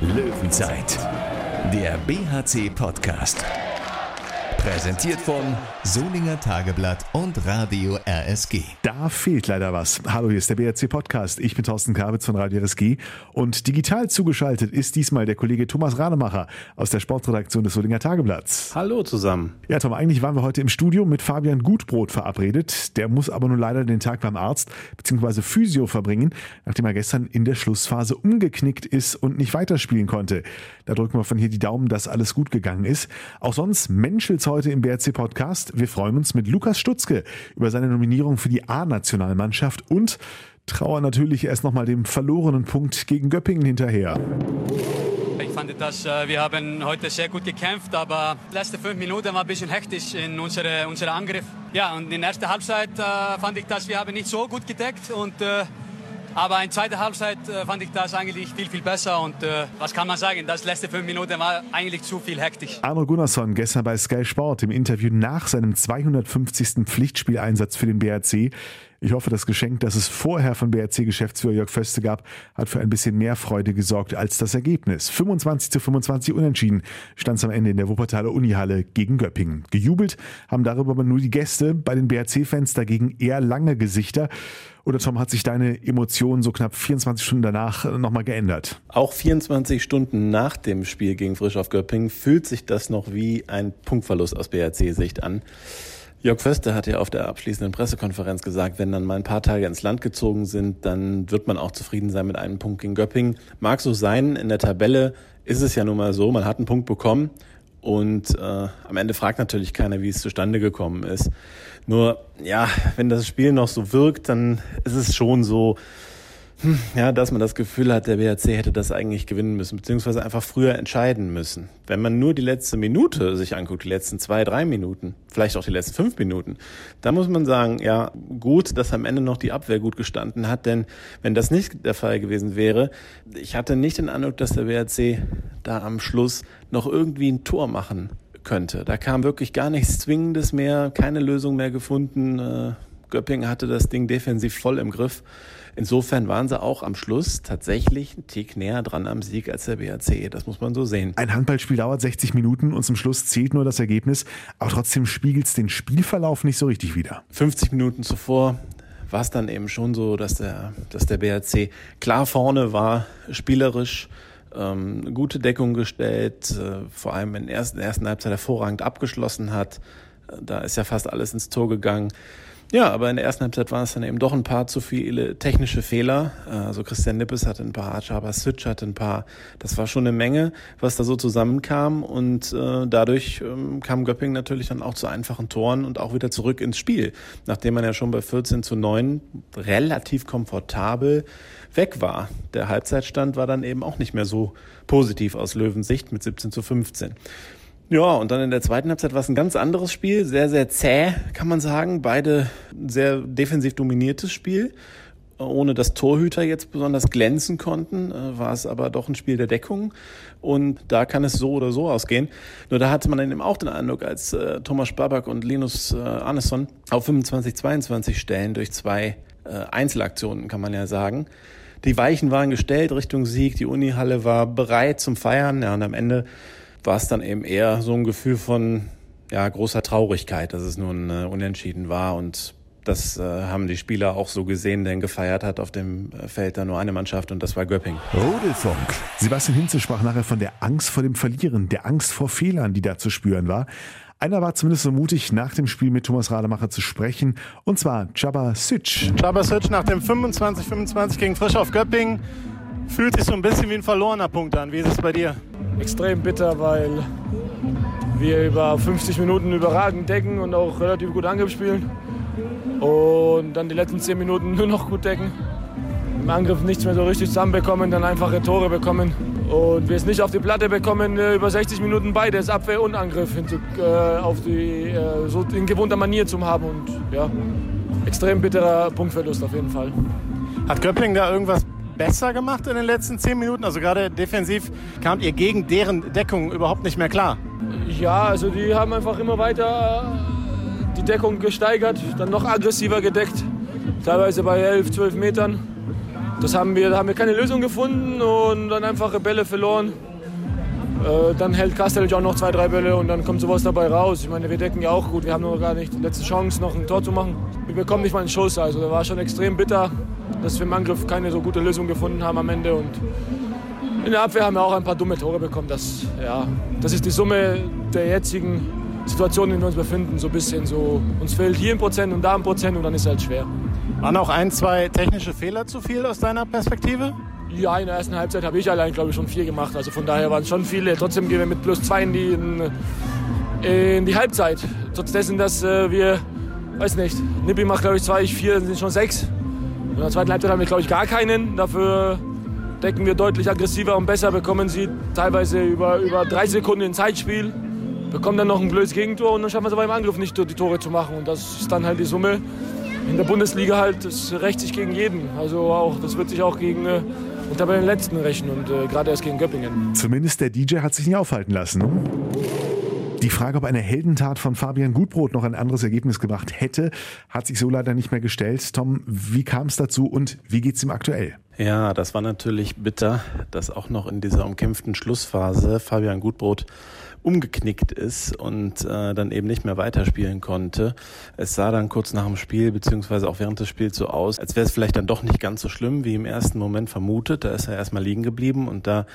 Löwenzeit, der BHC-Podcast. Präsentiert von Solinger Tageblatt und Radio RSG. Da fehlt leider was. Hallo, hier ist der BRC Podcast. Ich bin Thorsten Kabitz von Radio RSG und digital zugeschaltet ist diesmal der Kollege Thomas Rademacher aus der Sportredaktion des Solinger Tageblatts. Hallo zusammen. Ja, Tom, eigentlich waren wir heute im Studio mit Fabian Gutbrot verabredet. Der muss aber nun leider den Tag beim Arzt bzw. Physio verbringen, nachdem er gestern in der Schlussphase umgeknickt ist und nicht weiterspielen konnte. Da drücken wir von hier die Daumen, dass alles gut gegangen ist. Auch sonst menschelt's heute im BRC Podcast. Wir freuen uns mit Lukas Stutzke über seine Nominierung für die A-Nationalmannschaft und trauern natürlich erst nochmal dem verlorenen Punkt gegen Göppingen hinterher. Ich fand, dass äh, wir haben heute sehr gut gekämpft, aber die letzten fünf Minuten war ein bisschen hektisch in unsere, unserem Angriff. Ja, und in der ersten Halbzeit äh, fand ich, dass wir haben nicht so gut gedeckt und äh, aber in der zweiten Halbzeit äh, fand ich das eigentlich viel, viel besser. Und äh, was kann man sagen? Das letzte fünf Minuten war eigentlich zu viel hektisch. Arno Gunnarsson gestern bei Sky Sport im Interview nach seinem 250. Pflichtspieleinsatz für den BRC. Ich hoffe, das Geschenk, das es vorher von BRC-Geschäftsführer Jörg Föste gab, hat für ein bisschen mehr Freude gesorgt als das Ergebnis. 25 zu 25 unentschieden stand es am Ende in der Wuppertaler Unihalle gegen Göppingen. Gejubelt haben darüber aber nur die Gäste, bei den BRC-Fans dagegen eher lange Gesichter. Oder Tom, hat sich deine Emotion so knapp 24 Stunden danach nochmal geändert? Auch 24 Stunden nach dem Spiel gegen Frisch auf Göppingen fühlt sich das noch wie ein Punktverlust aus BRC-Sicht an. Jörg Föste hat ja auf der abschließenden Pressekonferenz gesagt, wenn dann mal ein paar Tage ins Land gezogen sind, dann wird man auch zufrieden sein mit einem Punkt gegen Göppingen. Mag so sein, in der Tabelle ist es ja nun mal so, man hat einen Punkt bekommen und äh, am Ende fragt natürlich keiner, wie es zustande gekommen ist. Nur, ja, wenn das Spiel noch so wirkt, dann ist es schon so, ja, dass man das Gefühl hat, der BHC hätte das eigentlich gewinnen müssen, beziehungsweise einfach früher entscheiden müssen. Wenn man nur die letzte Minute sich anguckt, die letzten zwei, drei Minuten, vielleicht auch die letzten fünf Minuten, da muss man sagen, ja, gut, dass am Ende noch die Abwehr gut gestanden hat, denn wenn das nicht der Fall gewesen wäre, ich hatte nicht den Eindruck, dass der BHC da am Schluss noch irgendwie ein Tor machen könnte. Da kam wirklich gar nichts Zwingendes mehr, keine Lösung mehr gefunden. Äh, Göppingen hatte das Ding defensiv voll im Griff. Insofern waren sie auch am Schluss tatsächlich ein Tick näher dran am Sieg als der BAC. Das muss man so sehen. Ein Handballspiel dauert 60 Minuten und zum Schluss zählt nur das Ergebnis. Aber trotzdem spiegelt es den Spielverlauf nicht so richtig wider. 50 Minuten zuvor war es dann eben schon so, dass der, dass der BAC klar vorne war, spielerisch. Ähm, gute Deckung gestellt, äh, vor allem in der ersten, ersten Halbzeit hervorragend abgeschlossen hat. Äh, da ist ja fast alles ins Tor gegangen. Ja, aber in der ersten Halbzeit waren es dann eben doch ein paar zu viele technische Fehler. Also Christian Nippes hatte ein paar, Chaba Switch hatte ein paar. Das war schon eine Menge, was da so zusammenkam. Und äh, dadurch ähm, kam Göpping natürlich dann auch zu einfachen Toren und auch wieder zurück ins Spiel. Nachdem man ja schon bei 14 zu 9 relativ komfortabel weg war. Der Halbzeitstand war dann eben auch nicht mehr so positiv aus Löwensicht mit 17 zu 15. Ja, und dann in der zweiten Halbzeit war es ein ganz anderes Spiel, sehr, sehr zäh, kann man sagen. Beide sehr defensiv dominiertes Spiel. Ohne dass Torhüter jetzt besonders glänzen konnten, äh, war es aber doch ein Spiel der Deckung. Und da kann es so oder so ausgehen. Nur da hatte man dann eben auch den Eindruck, als äh, Thomas Spabak und Linus äh, Arneson auf 25, 22 stellen durch zwei äh, Einzelaktionen, kann man ja sagen. Die Weichen waren gestellt Richtung Sieg, die Unihalle war bereit zum Feiern. Ja, und am Ende war es dann eben eher so ein Gefühl von ja, großer Traurigkeit, dass es nun äh, unentschieden war und das äh, haben die Spieler auch so gesehen, denn gefeiert hat auf dem äh, Feld da nur eine Mannschaft und das war Göpping. Rudelfunk. Sebastian Hinze sprach nachher von der Angst vor dem Verlieren, der Angst vor Fehlern, die da zu spüren war. Einer war zumindest so mutig, nach dem Spiel mit Thomas Rademacher zu sprechen, und zwar Jabba Sütsch. Jabba Sütsch nach dem 25-25 gegen Frisch auf Göpping fühlt sich so ein bisschen wie ein verlorener Punkt an. Wie ist es bei dir? extrem bitter, weil wir über 50 Minuten überragend decken und auch relativ gut Angriff spielen. Und dann die letzten 10 Minuten nur noch gut decken. Im Angriff nichts mehr so richtig zusammenbekommen, dann einfache Tore bekommen. Und wir es nicht auf die Platte bekommen, äh, über 60 Minuten beides, Abwehr und Angriff, hinzu, äh, auf die, äh, so in gewohnter Manier zu haben. Und ja, extrem bitterer Punktverlust auf jeden Fall. Hat Köppling da irgendwas besser gemacht in den letzten zehn Minuten? Also gerade defensiv kamt ihr gegen deren Deckung überhaupt nicht mehr klar. Ja, also die haben einfach immer weiter äh, die Deckung gesteigert, dann noch aggressiver gedeckt, teilweise bei 11, 12 Metern. das haben wir, da haben wir keine Lösung gefunden und dann einfache Bälle verloren. Äh, dann hält Kastelic auch noch zwei, drei Bälle und dann kommt sowas dabei raus. Ich meine, wir decken ja auch gut. Wir haben nur gar nicht die letzte Chance, noch ein Tor zu machen. Wir bekommen nicht mal einen Schuss. Also da war schon extrem bitter, dass wir im Angriff keine so gute Lösung gefunden haben am Ende. Und in der Abwehr haben wir auch ein paar dumme Tore bekommen. Das, ja, das ist die Summe der jetzigen Situation, in der wir uns befinden. So ein bisschen so, uns fehlt hier ein Prozent und da ein Prozent und dann ist es halt schwer. Waren auch ein, zwei technische Fehler zu viel aus deiner Perspektive? Ja, in der ersten Halbzeit habe ich allein, glaube ich, schon vier gemacht. Also von daher waren es schon viele. Trotzdem gehen wir mit plus zwei in die, in, in die Halbzeit. Trotz dessen, dass äh, wir, weiß nicht, Nippi macht, glaube ich, zwei, ich vier, sind schon sechs. In der zweiten Halbzeit haben wir, glaube ich, gar keinen. Dafür decken wir deutlich aggressiver und besser, bekommen sie teilweise über, über drei Sekunden in Zeitspiel, bekommen dann noch ein blödes Gegentor und dann schaffen wir es aber im Angriff nicht, die Tore zu machen. Und das ist dann halt die Summe. In der Bundesliga halt, das rächt sich gegen jeden. Also auch, das wird sich auch gegen äh, den Tabellenletzten rächen und äh, gerade erst gegen Göppingen. Zumindest der DJ hat sich nicht aufhalten lassen. Ne? Die Frage, ob eine Heldentat von Fabian Gutbrot noch ein anderes Ergebnis gemacht hätte, hat sich so leider nicht mehr gestellt. Tom, wie kam es dazu und wie geht es ihm aktuell? Ja, das war natürlich bitter, dass auch noch in dieser umkämpften Schlussphase Fabian Gutbrot umgeknickt ist und äh, dann eben nicht mehr weiterspielen konnte. Es sah dann kurz nach dem Spiel beziehungsweise auch während des Spiels so aus, als wäre es vielleicht dann doch nicht ganz so schlimm, wie im ersten Moment vermutet. Da ist er erstmal liegen geblieben und da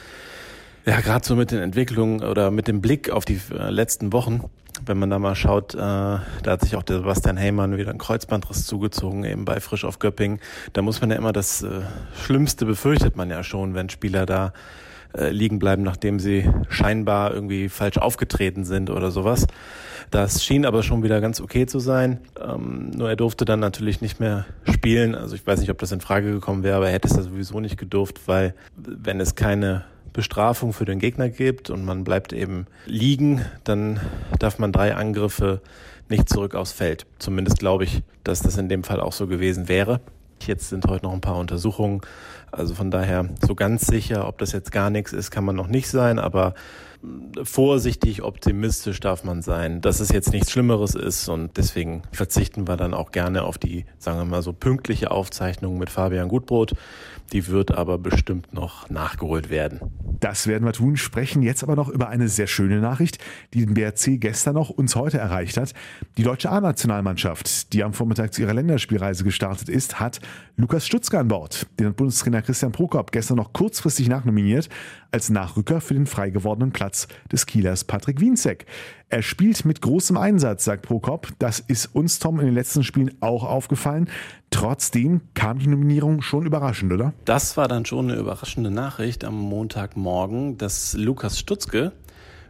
ja, gerade so mit den Entwicklungen oder mit dem Blick auf die äh, letzten Wochen, wenn man da mal schaut, äh, da hat sich auch der Sebastian Heymann wieder ein Kreuzbandriss zugezogen, eben bei Frisch auf Göpping. Da muss man ja immer das äh, Schlimmste befürchtet man ja schon, wenn Spieler da äh, liegen bleiben, nachdem sie scheinbar irgendwie falsch aufgetreten sind oder sowas. Das schien aber schon wieder ganz okay zu sein. Ähm, nur er durfte dann natürlich nicht mehr spielen. Also ich weiß nicht, ob das in Frage gekommen wäre, aber er hätte es ja sowieso nicht gedurft, weil wenn es keine Bestrafung für den Gegner gibt und man bleibt eben liegen, dann darf man drei Angriffe nicht zurück aufs Feld. Zumindest glaube ich, dass das in dem Fall auch so gewesen wäre. Jetzt sind heute noch ein paar Untersuchungen. Also von daher so ganz sicher, ob das jetzt gar nichts ist, kann man noch nicht sein, aber vorsichtig optimistisch darf man sein, dass es jetzt nichts Schlimmeres ist und deswegen verzichten wir dann auch gerne auf die, sagen wir mal so, pünktliche Aufzeichnung mit Fabian Gutbrot. Die wird aber bestimmt noch nachgeholt werden. Das werden wir tun, sprechen jetzt aber noch über eine sehr schöne Nachricht, die den BRC gestern noch uns heute erreicht hat. Die deutsche A-Nationalmannschaft, die am Vormittag zu ihrer Länderspielreise gestartet ist, hat Lukas Stutzka an Bord. Den hat Bundestrainer Christian Prokop gestern noch kurzfristig nachnominiert als Nachrücker für den frei gewordenen Platz des Kielers Patrick Wienzek. Er spielt mit großem Einsatz, sagt Prokop. Das ist uns, Tom, in den letzten Spielen auch aufgefallen. Trotzdem kam die Nominierung schon überraschend, oder? Das war dann schon eine überraschende Nachricht am Montagmorgen, dass Lukas Stutzke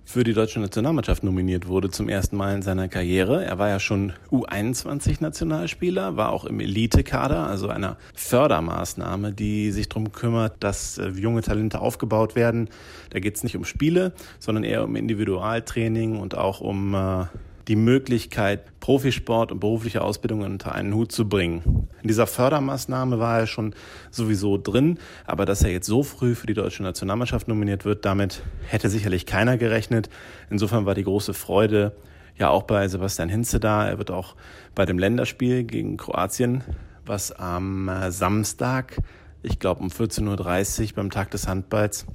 für die deutsche Nationalmannschaft nominiert wurde zum ersten Mal in seiner Karriere. Er war ja schon U21-Nationalspieler, war auch im Elite-Kader, also einer Fördermaßnahme, die sich darum kümmert, dass äh, junge Talente aufgebaut werden. Da geht es nicht um Spiele, sondern eher um Individualtraining und auch um äh, die Möglichkeit, Profisport und berufliche Ausbildung unter einen Hut zu bringen. In dieser Fördermaßnahme war er schon sowieso drin, aber dass er jetzt so früh für die deutsche Nationalmannschaft nominiert wird, damit hätte sicherlich keiner gerechnet. Insofern war die große Freude ja auch bei Sebastian Hinze da. Er wird auch bei dem Länderspiel gegen Kroatien, was am Samstag, ich glaube um 14.30 Uhr beim Tag des Handballs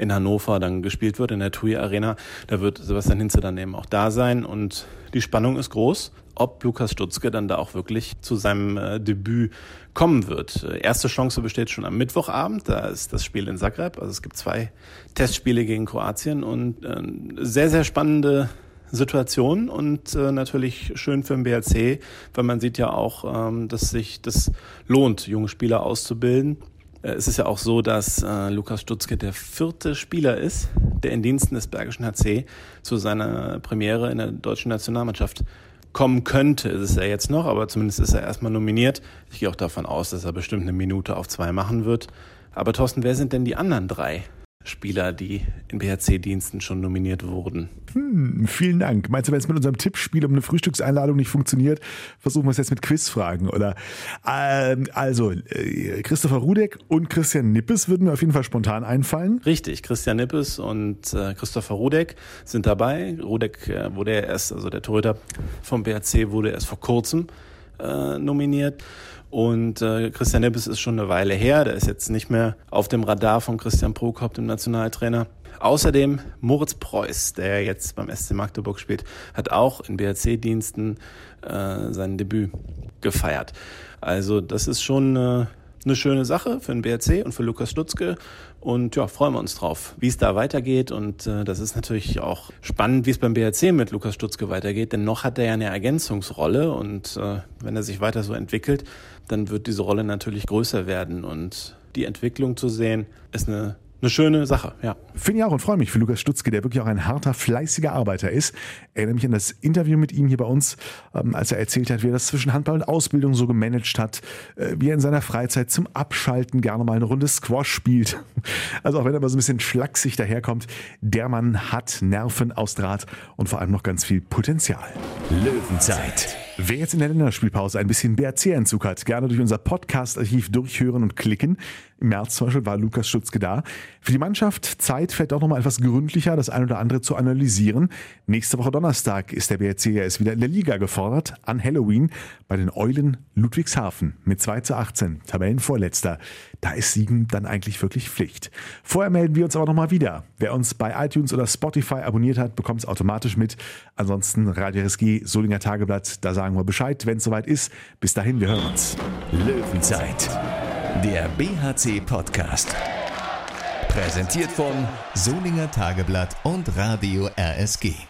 in Hannover dann gespielt wird, in der TUI Arena. Da wird Sebastian Hinze dann eben auch da sein und die Spannung ist groß, ob Lukas Stutzke dann da auch wirklich zu seinem äh, Debüt kommen wird. Äh, erste Chance besteht schon am Mittwochabend, da ist das Spiel in Zagreb. Also es gibt zwei Testspiele gegen Kroatien und äh, sehr, sehr spannende Situation und äh, natürlich schön für den BLC, weil man sieht ja auch, ähm, dass sich das lohnt, junge Spieler auszubilden. Äh, es ist ja auch so, dass äh, Lukas Stutzke der vierte Spieler ist, der in Diensten des Bergischen HC zu seiner Premiere in der deutschen Nationalmannschaft kommen könnte. Ist es ja jetzt noch, aber zumindest ist er erstmal nominiert. Ich gehe auch davon aus, dass er bestimmt eine Minute auf zwei machen wird. Aber Thorsten, wer sind denn die anderen drei? Spieler, die in BHC-Diensten schon nominiert wurden. Hm, vielen Dank. Meinst du, wenn es mit unserem Tippspiel um eine Frühstückseinladung nicht funktioniert, versuchen wir es jetzt mit Quizfragen, oder? Ähm, also, äh, Christopher Rudek und Christian Nippes würden mir auf jeden Fall spontan einfallen. Richtig, Christian Nippes und äh, Christopher Rudek sind dabei. Rudek äh, wurde erst, also der Torhüter vom BHC wurde erst vor kurzem äh, nominiert. Und äh, Christian Nippes ist schon eine Weile her. Der ist jetzt nicht mehr auf dem Radar von Christian Prokop, dem Nationaltrainer. Außerdem Moritz Preuß, der jetzt beim SC Magdeburg spielt, hat auch in BRC-Diensten äh, sein Debüt gefeiert. Also das ist schon äh, eine schöne Sache für den BRC und für Lukas Stutzke. Und ja, freuen wir uns drauf, wie es da weitergeht. Und äh, das ist natürlich auch spannend, wie es beim BRC mit Lukas Stutzke weitergeht. Denn noch hat er ja eine Ergänzungsrolle. Und äh, wenn er sich weiter so entwickelt, dann wird diese Rolle natürlich größer werden. Und die Entwicklung zu sehen, ist eine eine schöne Sache, ja. Finde ich auch und freue mich für Lukas Stutzke, der wirklich auch ein harter, fleißiger Arbeiter ist. Erinnere mich an das Interview mit ihm hier bei uns, ähm, als er erzählt hat, wie er das zwischen Handball und Ausbildung so gemanagt hat, äh, wie er in seiner Freizeit zum Abschalten gerne mal eine Runde Squash spielt. Also auch wenn er mal so ein bisschen schlaksig daherkommt, der Mann hat Nerven aus Draht und vor allem noch ganz viel Potenzial. Löwenzeit. Wer jetzt in der Länderspielpause ein bisschen BRC-Entzug hat, gerne durch unser Podcast-Archiv durchhören und klicken. Im März zum Beispiel war Lukas Schutzke da. Für die Mannschaft Zeit, vielleicht auch nochmal etwas gründlicher das ein oder andere zu analysieren. Nächste Woche Donnerstag ist der BRC ja erst wieder in der Liga gefordert, an Halloween bei den Eulen Ludwigshafen mit 2 zu 18, Tabellenvorletzter. Da ist Siegen dann eigentlich wirklich Pflicht. Vorher melden wir uns aber nochmal wieder. Wer uns bei iTunes oder Spotify abonniert hat, bekommt es automatisch mit. Ansonsten Radio RSG, Solinger Tageblatt, da sagen wir Bescheid, wenn es soweit ist. Bis dahin, wir hören uns. Löwenzeit, der BHC-Podcast. Präsentiert von Solinger Tageblatt und Radio RSG.